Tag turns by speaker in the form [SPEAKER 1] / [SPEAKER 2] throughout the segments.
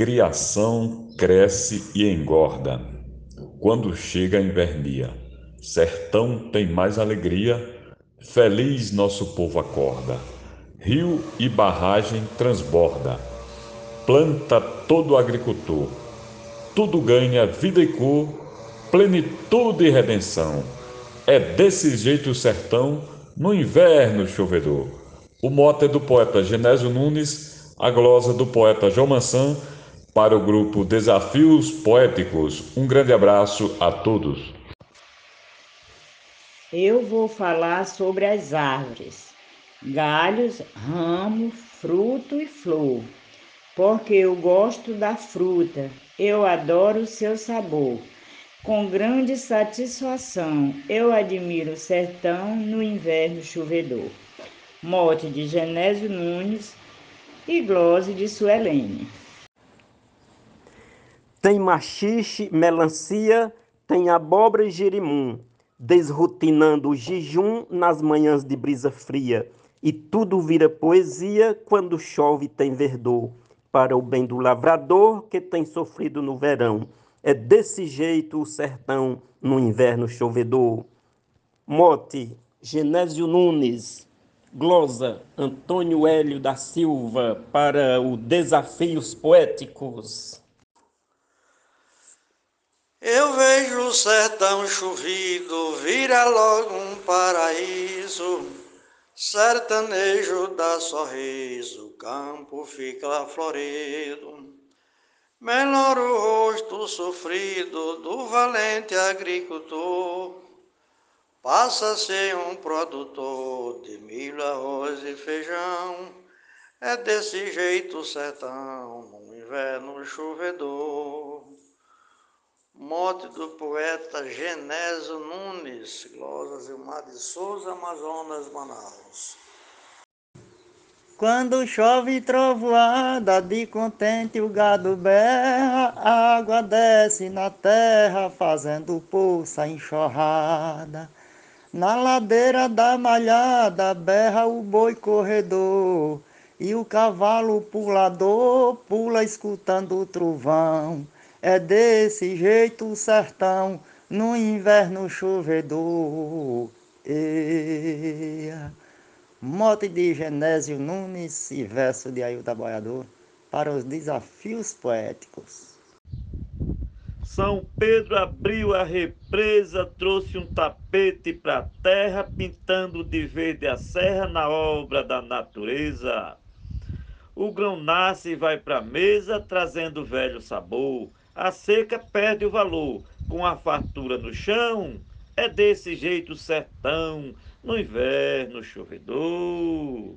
[SPEAKER 1] criação cresce e engorda. Quando chega a invernia, sertão tem mais alegria, feliz nosso povo acorda. Rio e barragem transborda, planta todo agricultor, tudo ganha vida e cor, plenitude e redenção. É desse jeito o sertão no inverno chovedor. O mote é do poeta Genésio Nunes, a glosa do poeta João Mansan, para o grupo Desafios Poéticos. Um grande abraço a todos.
[SPEAKER 2] Eu vou falar sobre as árvores, galhos, ramo, fruto e flor, porque eu gosto da fruta, eu adoro o seu sabor. Com grande satisfação, eu admiro o sertão no inverno chovedor. Mote de Genésio Nunes e glose de Suelene.
[SPEAKER 3] Tem machixe, melancia, tem abóbora e girimum, desrutinando o jejum nas manhãs de brisa fria, e tudo vira poesia quando chove tem verdor, para o bem do lavrador que tem sofrido no verão é desse jeito o sertão no inverno chovedor. Mote, Genésio Nunes. Glosa, Antônio Hélio da Silva, para o Desafios Poéticos.
[SPEAKER 4] Eu vejo o sertão chovido, vira logo um paraíso. Sertanejo dá sorriso, campo fica florido. Menor o rosto sofrido do valente agricultor, passa ser um produtor de milho, arroz e feijão. É desse jeito o sertão, no inverno chovedor. Mote do poeta Genésio Nunes, Glória Zilmar de Souza, Amazonas, Manaus.
[SPEAKER 5] Quando chove trovoada, de contente o gado berra, a água desce na terra, fazendo poça enxurrada. Na ladeira da malhada, berra o boi corredor, e o cavalo pulador pula escutando o trovão. É desse jeito o sertão, no inverno chovedor. Eia. Mote de Genésio Nunes e verso de Ailton Boiador para os desafios poéticos.
[SPEAKER 6] São Pedro abriu a represa, trouxe um tapete para a terra, pintando de verde a serra na obra da natureza. O grão nasce e vai para a mesa, trazendo velho sabor. A seca perde o valor, com a fartura no chão. É desse jeito sertão, no inverno chovedor.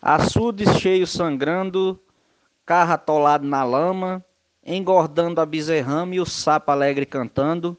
[SPEAKER 7] Açudes cheios sangrando, carro atolado na lama, engordando a bezerrama e o sapo alegre cantando,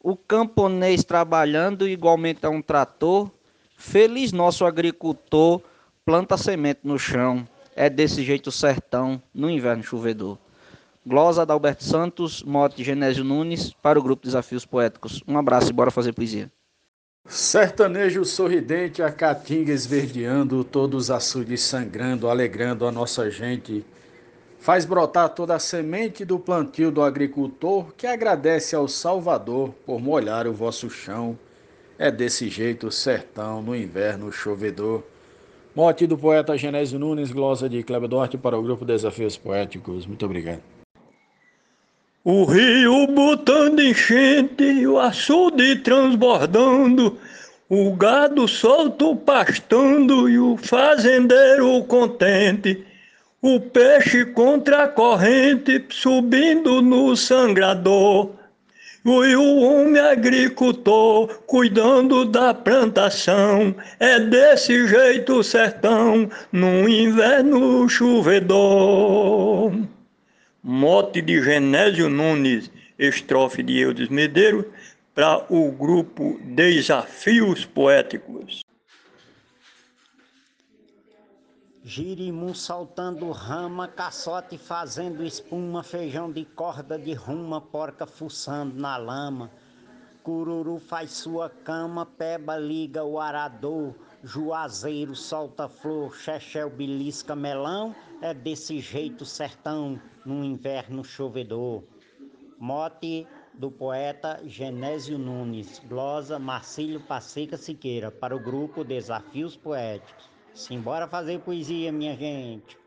[SPEAKER 7] o camponês trabalhando igualmente a um trator, feliz nosso agricultor, planta semente no chão, é desse jeito sertão no inverno chovedor. Glosa da Alberto Santos, mote Genésio Nunes, para o grupo Desafios Poéticos. Um abraço e bora fazer poesia.
[SPEAKER 8] Sertanejo sorridente, a caatinga esverdeando, todos os açudes sangrando, alegrando a nossa gente. Faz brotar toda a semente do plantio do agricultor que agradece ao Salvador por molhar o vosso chão. É desse jeito o sertão no inverno chovedor. Mote do poeta Genésio Nunes, glosa de Cleber Duarte para o grupo Desafios Poéticos. Muito obrigado.
[SPEAKER 9] O rio botando enchente, o açude transbordando, o gado solto pastando e o fazendeiro contente. O peixe contra a corrente subindo no sangrador. E o homem agricultor cuidando da plantação. É desse jeito o sertão, no inverno chovedor mote de Genésio Nunes, estrofe de Eudes Medeiros, para o grupo Desafios Poéticos.
[SPEAKER 10] Girimum saltando rama, caçote fazendo espuma, feijão de corda de ruma, porca fuçando na lama. Cururu faz sua cama, peba liga o arador, juazeiro solta flor, chechel belisca melão, É desse jeito sertão no inverno chovedor. Mote do poeta Genésio Nunes, glosa Marcílio Passeca Siqueira, para o grupo Desafios Poéticos. Simbora fazer poesia, minha gente.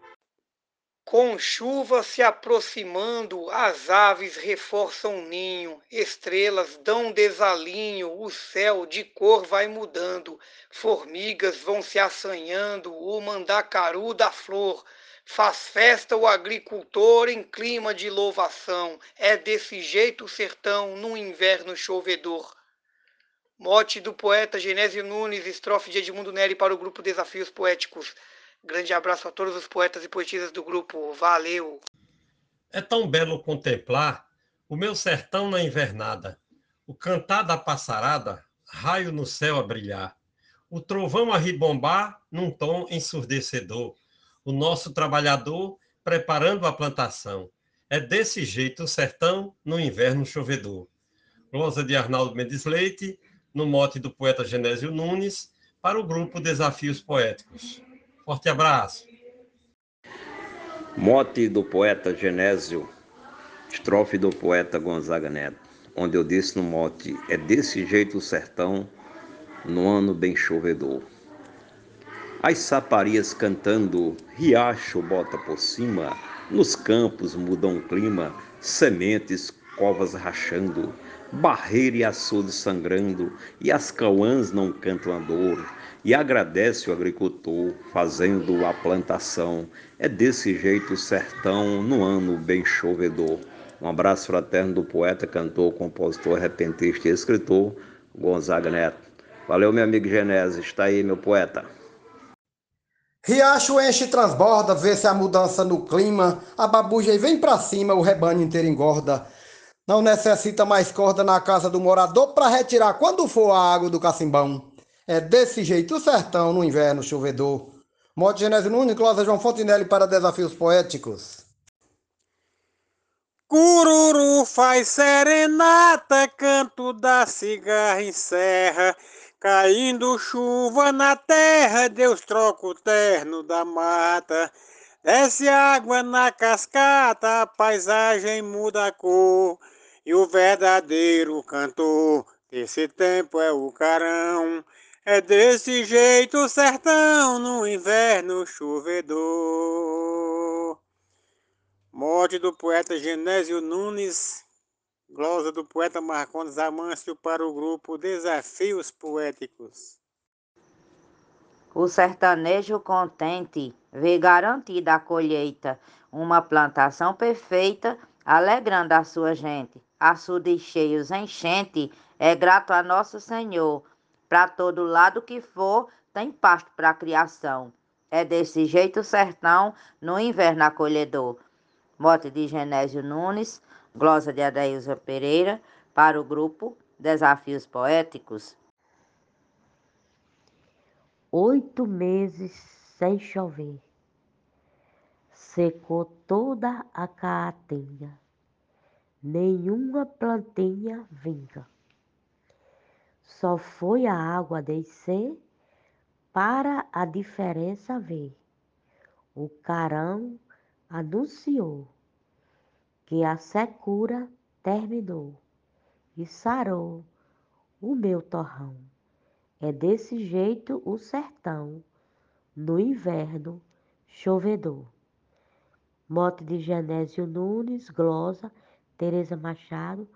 [SPEAKER 11] Com chuva se aproximando, as aves reforçam o ninho, estrelas dão desalinho, o céu de cor vai mudando, formigas vão se assanhando, o mandacaru da flor. Faz festa o agricultor em clima de louvação, é desse jeito o sertão no inverno chovedor. Mote do poeta Genésio Nunes, estrofe de Edmundo Neri para o grupo Desafios Poéticos. Grande abraço a todos os poetas e poetisas do grupo. Valeu!
[SPEAKER 12] É tão belo contemplar o meu sertão na invernada, o cantar da passarada, raio no céu a brilhar, o trovão a ribombar num tom ensurdecedor, o nosso trabalhador preparando a plantação. É desse jeito o sertão no inverno chovedor. Glosa de Arnaldo Mendes Leite, no mote do poeta Genésio Nunes, para o grupo Desafios Poéticos. Forte abraço.
[SPEAKER 13] Mote do poeta Genésio, estrofe do poeta Gonzaga Neto, onde eu disse no mote: É desse jeito o sertão, no ano bem chovedor. As saparias cantando, riacho bota por cima, nos campos mudam o clima, sementes, covas rachando, barreira e açude sangrando, e as cauãs não cantam a dor, e agradece o agricultor fazendo a plantação. É desse jeito o sertão no ano bem chovedor. Um abraço fraterno do poeta, cantor, compositor, repentista e escritor Gonzaga Neto. Valeu, meu amigo Genésio. Está aí, meu poeta.
[SPEAKER 14] Riacho enche e transborda, vê-se a mudança no clima, a babuja vem pra cima, o rebanho inteiro engorda. Não necessita mais corda na casa do morador para retirar quando for a água do cacimbão. É desse jeito o sertão no inverno chovedor. Mote Genésio Nunes, Cláudia João Fontinelli para Desafios Poéticos.
[SPEAKER 15] Cururu faz serenata, canto da cigarra em serra. Caindo chuva na terra, Deus troca o terno da mata. Desce água na cascata, a paisagem muda a cor. E o verdadeiro cantor desse tempo é o carão. É desse jeito o sertão no inverno chovedor. Morte do poeta Genésio Nunes, glosa do poeta Marcondes Amâncio para o grupo Desafios Poéticos.
[SPEAKER 2] O sertanejo contente vê garantida a colheita, uma plantação perfeita, alegrando a sua gente. Açudes cheios, enchente, é grato a nosso Senhor para todo lado que for, tem pasto para a criação. É desse jeito o sertão, no inverno acolhedor. Mote de Genésio Nunes, glosa de Adailza Pereira, para o grupo Desafios Poéticos.
[SPEAKER 16] Oito meses sem chover, secou toda a caatinga, nenhuma plantinha vinga só foi a água descer para a diferença ver. O carão anunciou que a secura terminou e sarou o meu torrão. É desse jeito o sertão, no inverno chovedor. Mote de Genésio Nunes, glosa, Tereza Machado,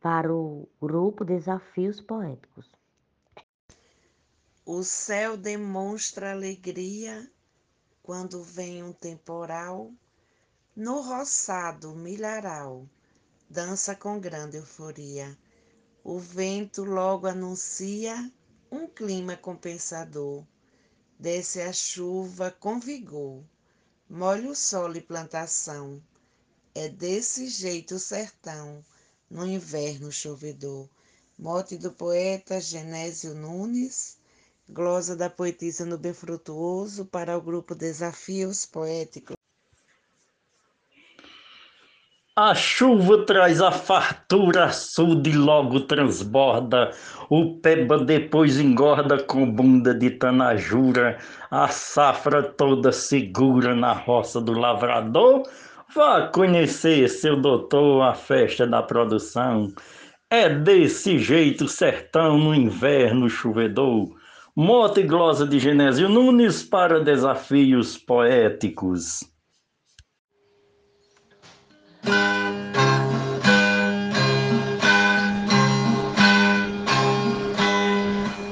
[SPEAKER 16] para o grupo Desafios Poéticos.
[SPEAKER 17] O céu demonstra alegria quando vem um temporal, no roçado milharal, dança com grande euforia. O vento logo anuncia um clima compensador. Desce a chuva com vigor, molha o solo e plantação. É desse jeito o sertão no inverno chovedor. Mote do poeta Genésio Nunes, glosa da poetisa no Bem Frutuoso para o grupo Desafios Poéticos.
[SPEAKER 18] A chuva traz a fartura, açude logo transborda. O peba depois engorda com bunda de tanajura. A safra toda segura na roça do lavrador. Vá conhecer, seu doutor, a festa da produção. É desse jeito sertão no inverno chovedor. Moto e glosa de Genésio Nunes para desafios poéticos.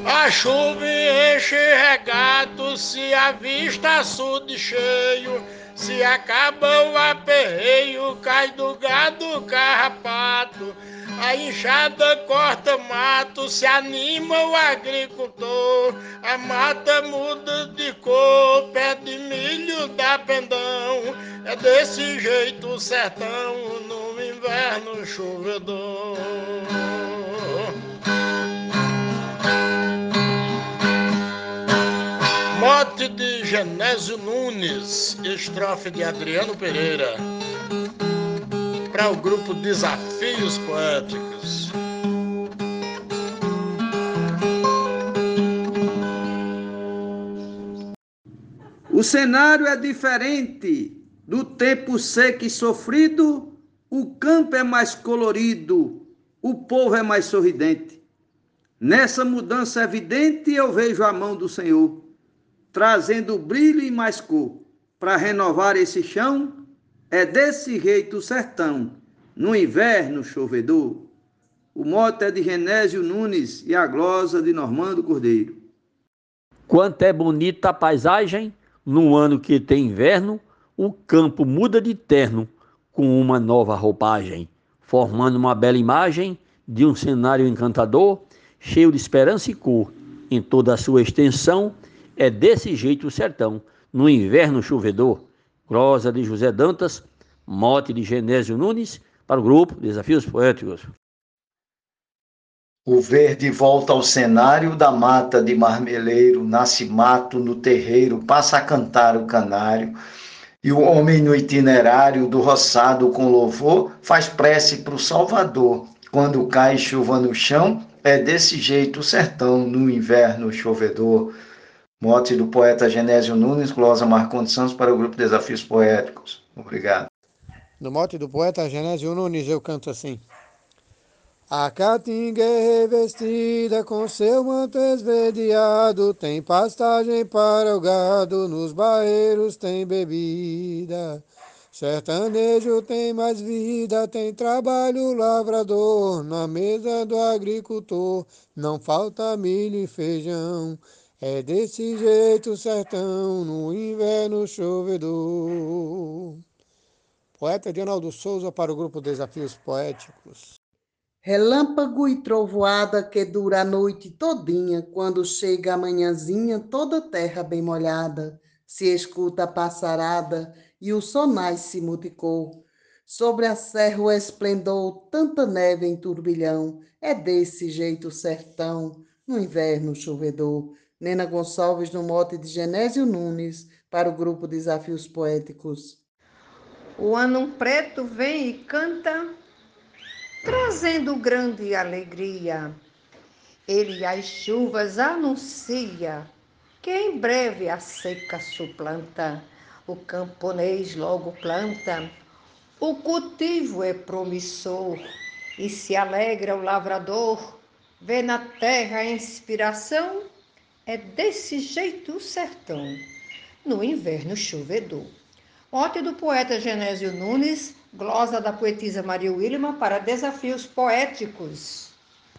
[SPEAKER 15] A chuva enche regado, se a vista açude cheio, se acaba o aperreio, cai do gado carrapato. A enxada corta mato, se anima o agricultor. A mata muda de cor, pé de milho dá pendão. É desse jeito o sertão no inverno chovedor. Mote de Genésio Nunes, estrofe de Adriano Pereira para o grupo Desafios Poéticos.
[SPEAKER 19] O cenário é diferente do tempo seco e sofrido, o campo é mais colorido, o povo é mais sorridente. Nessa mudança evidente eu vejo a mão do Senhor, trazendo brilho e mais cor, para renovar esse chão é desse jeito o sertão, no inverno chovedor. O mote é de Genésio Nunes e a glosa de Normando Cordeiro.
[SPEAKER 20] Quanto é bonita a paisagem, no ano que tem inverno, o campo muda de terno com uma nova roupagem, formando uma bela imagem de um cenário encantador, cheio de esperança e cor. Em toda a sua extensão, é desse jeito o sertão, no inverno chovedor prosa de José Dantas, mote de Genésio Nunes, para o grupo Desafios Poéticos.
[SPEAKER 5] O verde volta ao cenário da mata de marmeleiro, nasce mato no terreiro, passa a cantar o canário. E o homem no itinerário do roçado com louvor faz prece para o Salvador. Quando cai chuva no chão, é desse jeito o sertão no inverno chovedor. Mote do poeta Genésio Nunes, glosa Marcondes Santos para o grupo Desafios Poéticos. Obrigado.
[SPEAKER 21] No mote do poeta Genésio Nunes eu canto assim. A caatinga é revestida com seu manto esverdeado, tem pastagem para o gado, nos barreiros tem bebida. Sertanejo tem mais vida, tem trabalho lavrador, na mesa do agricultor não falta milho e feijão. É desse jeito sertão no inverno chovedor. Poeta Dionaldo Souza para o grupo Desafios Poéticos.
[SPEAKER 22] Relâmpago e trovoada que dura a noite todinha, quando chega a manhãzinha, toda terra bem molhada, se escuta a passarada e o sonai se multicou. Sobre a serra o esplendor, tanta neve em turbilhão, é desse jeito sertão, no inverno chovedor. Nena Gonçalves no mote de Genésio Nunes para o grupo Desafios Poéticos.
[SPEAKER 23] O ano preto vem e canta, trazendo grande alegria. Ele as chuvas anuncia, que em breve a seca suplanta. O camponês logo planta, o cultivo é promissor, e se alegra o lavrador, vê na terra a inspiração é desse jeito o sertão, no inverno chovedor. Mote do poeta Genésio Nunes, glosa da poetisa Maria Wilma para desafios poéticos.